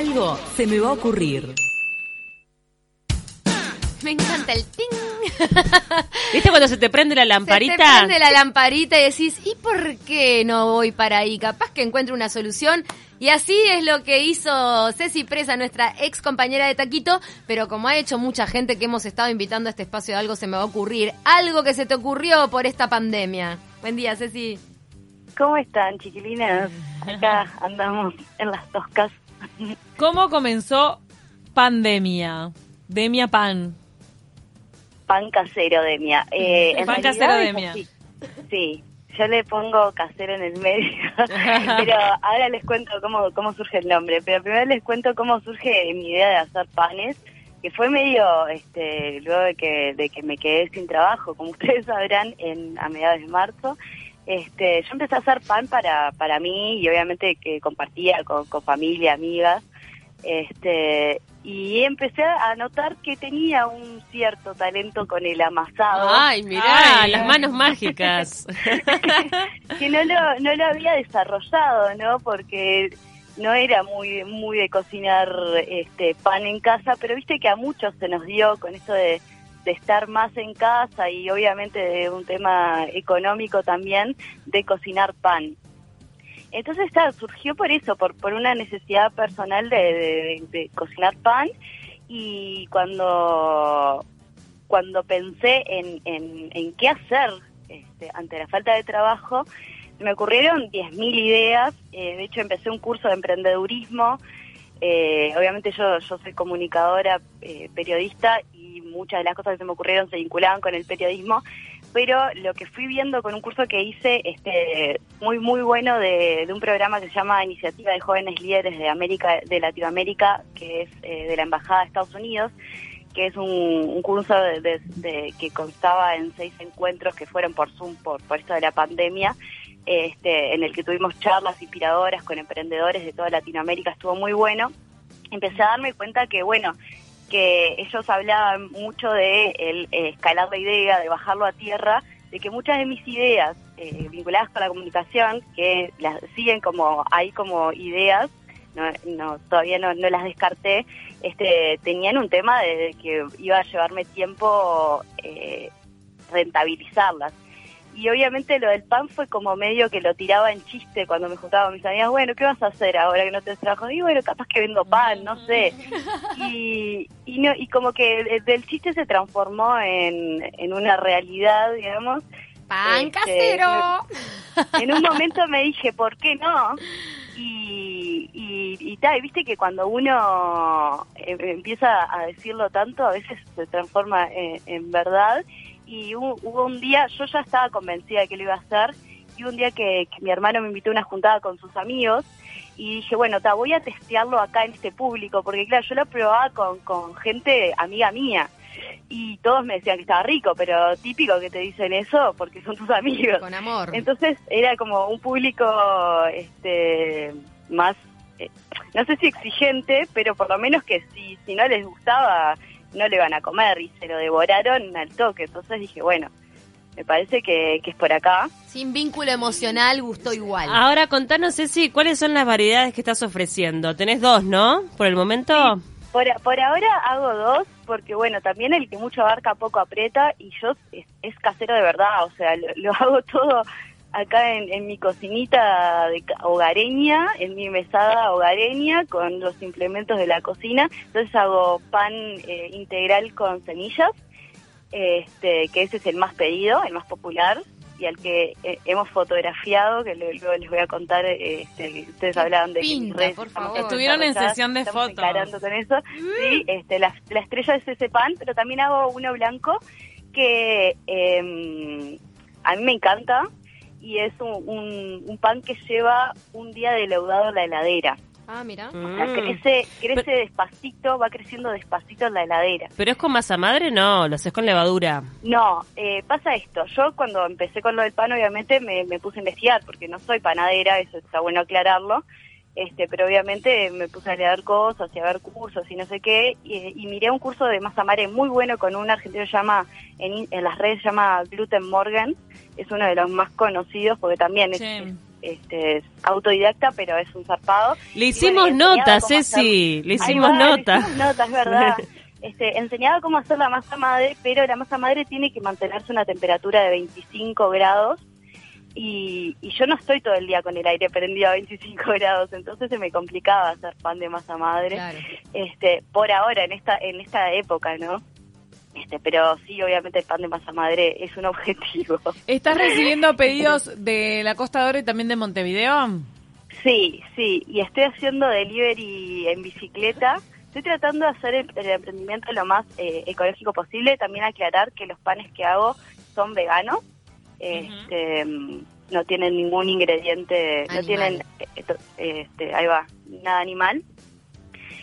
Algo se me va a ocurrir. Me encanta el ting. ¿Viste cuando se te prende la lamparita? Se te prende la lamparita y decís, ¿y por qué no voy para ahí? Capaz que encuentro una solución. Y así es lo que hizo Ceci Presa, nuestra ex compañera de Taquito, pero como ha hecho mucha gente que hemos estado invitando a este espacio de algo se me va a ocurrir, algo que se te ocurrió por esta pandemia. Buen día, Ceci. ¿Cómo están, chiquilinas? Acá andamos en las toscas. ¿Cómo comenzó pandemia? Demia Pan. Pan casero de mía. Eh, Pan realidad casero es de mía. así. Sí, yo le pongo casero en el medio, pero ahora les cuento cómo, cómo surge el nombre. Pero primero les cuento cómo surge mi idea de hacer panes, que fue medio, este, luego de que, de que me quedé sin trabajo, como ustedes sabrán, en, a mediados de marzo. Este, yo empecé a hacer pan para, para mí y obviamente que compartía con, con familia, amigas. Este, y empecé a notar que tenía un cierto talento con el amasado. Ay, mirá, las manos mágicas. que no lo, no lo había desarrollado, ¿no? Porque no era muy muy de cocinar este pan en casa, pero viste que a muchos se nos dio con esto de, de estar más en casa y obviamente de un tema económico también de cocinar pan. Entonces claro, surgió por eso, por, por una necesidad personal de, de- de cocinar pan y cuando cuando pensé en, en, en qué hacer este, ante la falta de trabajo, me ocurrieron 10.000 ideas. Eh, de hecho, empecé un curso de emprendedurismo. Eh, obviamente yo, yo soy comunicadora, eh, periodista, y muchas de las cosas que se me ocurrieron se vinculaban con el periodismo. Pero lo que fui viendo con un curso que hice, este, muy muy bueno de, de un programa que se llama Iniciativa de Jóvenes Líderes de América, de Latinoamérica, que es eh, de la Embajada de Estados Unidos, que es un, curso de- de- que constaba en seis encuentros que fueron por Zoom por, por esto de la pandemia, este, en el que tuvimos charlas inspiradoras con emprendedores de toda Latinoamérica, estuvo muy bueno. Empecé a darme cuenta que, bueno, que ellos hablaban mucho de el, eh, escalar la idea, de bajarlo a tierra, de que muchas de mis ideas eh, vinculadas con la comunicación, que las siguen como ahí como ideas, no, no todavía no, no las descarté, este, tenían un tema de que iba a llevarme tiempo eh, rentabilizarlas. Y obviamente lo del pan fue como medio que lo tiraba en chiste cuando me juntaba con mis amigas, bueno, ¿qué vas a hacer ahora que no te trabajo? Y bueno, capaz que vendo pan, no sé. Y, y, no, y como que de- del chiste se transformó en, en una realidad, digamos. ¡Pan Este, casero! En un momento me dije, ¿por qué no? Y, y, y tal, y viste que cuando uno eh, empieza a decirlo tanto, a veces se transforma en, en verdad. Y hubo, hubo un día, yo ya estaba convencida de que lo iba a hacer, y un día que, que mi hermano me invitó a una juntada con sus amigos, y dije, bueno, ta, voy a testearlo acá en este público, porque claro, yo lo probaba con, con gente amiga mía. Y todos me decían que estaba rico, pero típico que te dicen eso porque son tus amigos. Con amor. Entonces era como un público este más, eh, no sé si exigente, pero por lo menos que si, si no les gustaba, no le van a comer y se lo devoraron al toque. Entonces dije, bueno, me parece que, que es por acá. Sin vínculo emocional, gustó igual. Ahora contanos, Ceci, ¿cuáles son las variedades que estás ofreciendo? Tenés dos, ¿no? Por el momento. Por, por ahora hago dos, porque bueno, también el que mucho abarca poco aprieta y yo es, es casero de verdad, o sea, lo, lo hago todo acá en, en mi cocinita de ca- hogareña, en mi mesada hogareña con los implementos de la cocina. Entonces hago pan eh, integral con semillas, este, que ese es el más pedido, el más popular y al que eh, hemos fotografiado, que luego les voy a contar, eh, este, que ustedes hablaban de que pinta, redes por favor. Estuvieron en sesión de fotos. con eso. Sí, este, la, la estrella es ese pan, pero también hago uno blanco que eh, a mí me encanta y es un, un, un pan que lleva un día de leudado en la heladera. Ah, mira. O sea, Mm. crece, crece despacito, va creciendo despacito en la heladera. ¿Pero es con masa madre? No, lo haces con levadura. No, eh, pasa esto. Yo cuando empecé con lo del pan, obviamente me, me puse a investigar, porque no soy panadera, eso está bueno aclararlo. Este, pero obviamente me puse a leer cosas y a ver cursos y no sé qué, y, y miré un curso de masa madre muy bueno con un argentino que llama, en, las redes llama Gluten Morgan, es uno de los más conocidos porque también es, Sí. es este, autodidacta, pero es un zarpado. Le hicimos bueno, notas, hacer- Ceci. Le hicimos le notas. hicimos notas, verdad. Este, enseñaba cómo hacer la masa madre, pero la masa madre tiene que mantenerse a una temperatura de 25 grados y, y yo no estoy todo el día con el aire prendido a 25 grados, entonces se me complicaba hacer pan de masa madre. Claro. Este, por ahora en esta en esta época, ¿no? Este, pero sí, obviamente el pan de masa madre es un objetivo. ¿Estás recibiendo pedidos de la Costa Dora y también de Montevideo? Sí, sí, y estoy haciendo delivery en bicicleta. Estoy tratando de hacer el, el emprendimiento lo más eh, ecológico posible. También aclarar que los panes que hago son veganos. Este, mm, No tienen ningún ingrediente, no tienen, eh, este, ahí va, nada animal.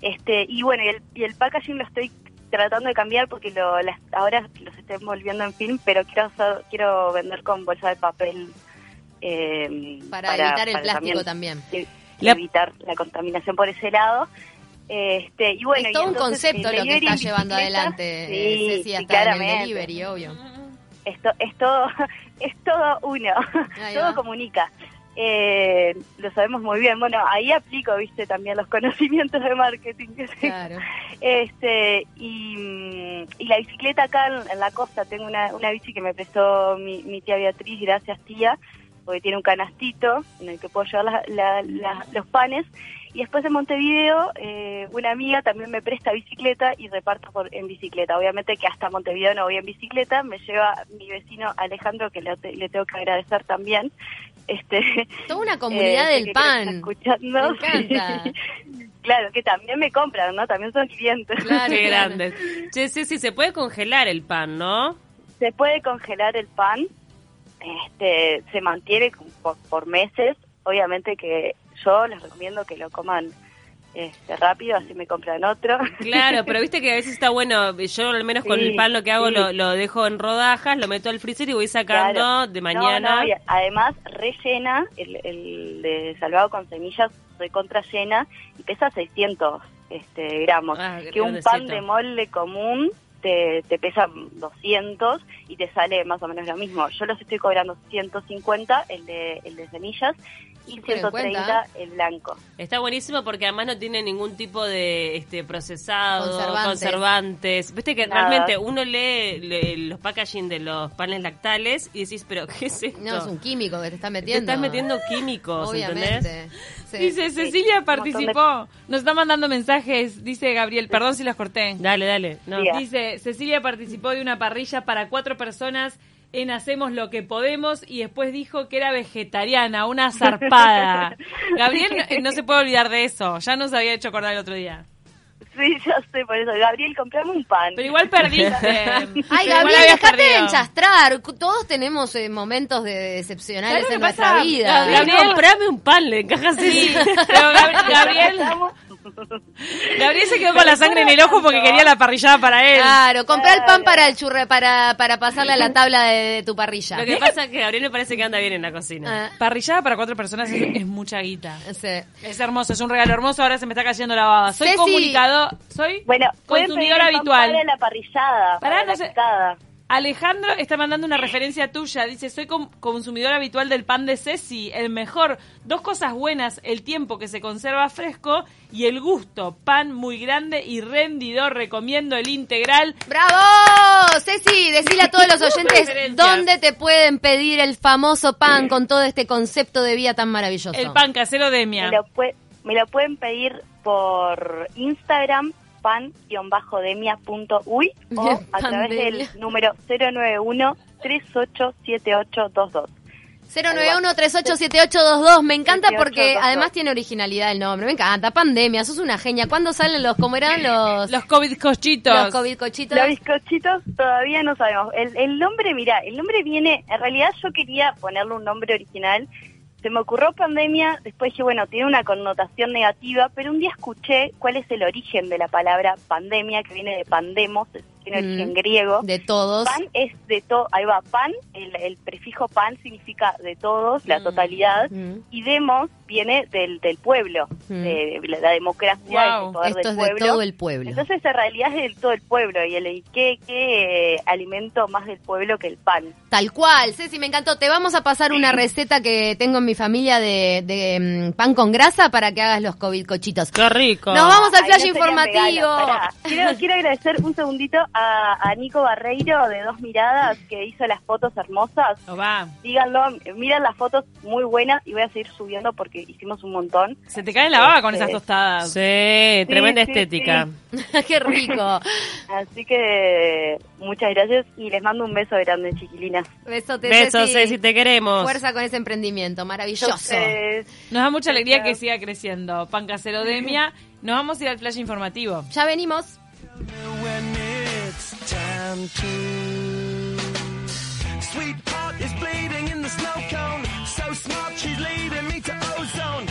Este, y bueno, y el, y el packaging lo estoy tratando de cambiar porque lo, las- ahora los estoy envolviendo en film, pero quiero quiero vender con bolsa de papel eh, Para, evitar el para plástico también. e- La- evitar la contaminación por ese lado. Este, y bueno, es y todo un entonces, concepto lo que está llevando adelante, sí, eh, Ceci, sí, hasta en el claramente. delivery, obvio. Esto es todo, es todo uno, todo comunica. Eh, lo sabemos muy bien. Bueno, ahí aplico, viste, también los conocimientos de marketing. Claro. Este, y, mm, y la bicicleta acá en, en la costa, tengo una, una bici que me prestó mi, mi tía Beatriz, gracias tía, porque tiene un canastito en el que puedo llevar la- la- la- los panes. Y después de Montevideo, eh, una amiga también me presta bicicleta y reparto por, en bicicleta. Obviamente que hasta Montevideo no voy en bicicleta, me lleva mi vecino Alejandro, que le, le tengo que agradecer también. Este, Toda una comunidad eh, del que creo que pan. está escuchando. Me encanta. claro, que también me compran, ¿no? También son clientes. Claro, Qué claro. grande. Che, Ceci, se puede congelar el pan, ¿no? Se puede congelar el pan, este, se mantiene por, por meses. Obviamente que yo les recomiendo que lo coman este, rápido, así me compran otro. Claro, pero viste que a veces está bueno, yo al menos con el pan lo que hago sí. lo, lo dejo en rodajas, lo meto al freezer y voy sacando Claro. de mañana. no, además rellena, el, el de salvado con semillas recontra llena y pesa 600 este, gramos. Ah, que un pan de molde común te, te pesa 200 y te sale más o menos lo mismo. Yo los estoy cobrando 150 el de, el de semillas y Súper en 130 cuenta. el blanco. Está buenísimo porque además no tiene ningún tipo de este procesado, Conservantes. conservantes. Viste que Nada. realmente uno lee, lee los packaging de los panes lactales y decís, pero ¿qué es esto? No, es un químico que te está Te metiendo. estás metiendo químicos, ¿entendés? Obviamente. Sí. Dice, Cecilia de- participó. Nos está mandando mensajes, dice Gabriel. Perdón si los corté. Dale, dale. No. Diga. Dice, Cecilia participó de una parrilla para cuatro personas en Hacemos lo que podemos y después dijo que era vegetariana, una zarpada. Gabriel no, no se puede olvidar de eso, ya nos había hecho acordar el otro día. Sí, yo sé por eso. Gabriel, comprame un pan. Pero igual perdiste. Ay, Pero Gabriel, dejate de enchastrar. Todos tenemos eh, momentos de decepcionales ¿Sabes lo en nuestra vida. Gabriel- Gabriel, comprame un pan, le encajas Sí, así. pero Gab- Gabriel, Gabriel se quedó con la sangre en el ojo porque quería la parrillada para él. Claro, comprar el pan para el churre, para, para pasarle a la tabla de, de tu parrilla. Lo que pasa es que Gabriel me parece que anda bien en la cocina. Ah, Parrillada para cuatro personas es, es mucha guita. sí. Es hermoso, es un regalo hermoso, ahora se me está cayendo la baba. Soy Ceci. comunicador, soy Bueno, consumidor habitual. Para la parrillada, Pará, para no la sé- picada. Alejandro está mandando una referencia tuya. Dice, soy consumidor habitual del pan de Ceci, el mejor. Dos cosas buenas, el tiempo que se conserva fresco y el gusto. Pan muy grande y rendidor. Recomiendo el integral. ¡Bravo! Ceci, decile a todos los oyentes dónde te pueden pedir el famoso pan con todo este concepto de vida tan maravilloso. El pan casero de Mia. Me lo, me lo pueden pedir por Instagram, pan-demia.uy o Bien, a través pandemia. del número 091-387822. 091-387822. Me encanta porque 7822. además tiene originalidad el nombre. Me encanta. Pandemia, sos una genia. ¿Cuándo salen los, cómo eran los, Los COVID cochitos. los COVID cochitos? Los bizcochitos todavía no sabemos. El, el nombre, mira, el nombre viene, en realidad yo quería ponerle un nombre original. Se me ocurrió pandemia, después dije, bueno, tiene una connotación negativa, pero un día escuché cuál es el origen de la palabra pandemia, que viene de pandemos, tiene Mm. origen griego. De todos. Pan es de todo, ahí va, pan, el, el prefijo pan significa de todos, la Mm. totalidad, Mm. y demos viene del, del pueblo, Mm. de, de la democracia, Wow. del poder Esto del es de pueblo. todo el pueblo. Entonces en realidad es de todo el pueblo, y el qué, qué eh, alimento más del pueblo que el pan. Tal cual, Ceci, me encantó. Te vamos a pasar una receta que tengo en mi familia de, de, pan con grasa para que hagas los COVID cochitos. Qué rico. Nos vamos al Ay, flash no informativo. regalo. Quiero, quiero agradecer un segundito a, a Nico Barreiro de Dos Miradas que hizo las fotos hermosas. O va. Díganlo, miren las fotos muy buenas y voy a seguir subiendo porque hicimos un montón. Se te cae la baba con Este, esas tostadas. Sí, tremenda sí, estética. Qué rico. Así que muchas gracias y les mando un beso grande, chiquilinas. Besote, Besos, Ceci. Te queremos. Fuerza con ese emprendimiento, maravilloso. Nos da mucha alegría que siga creciendo. Pan casero Demia. Nos vamos a ir al flash informativo. Ya venimos. am too. Sweetheart is bleeding in the snow cone. So smart, she's leading me to ozone.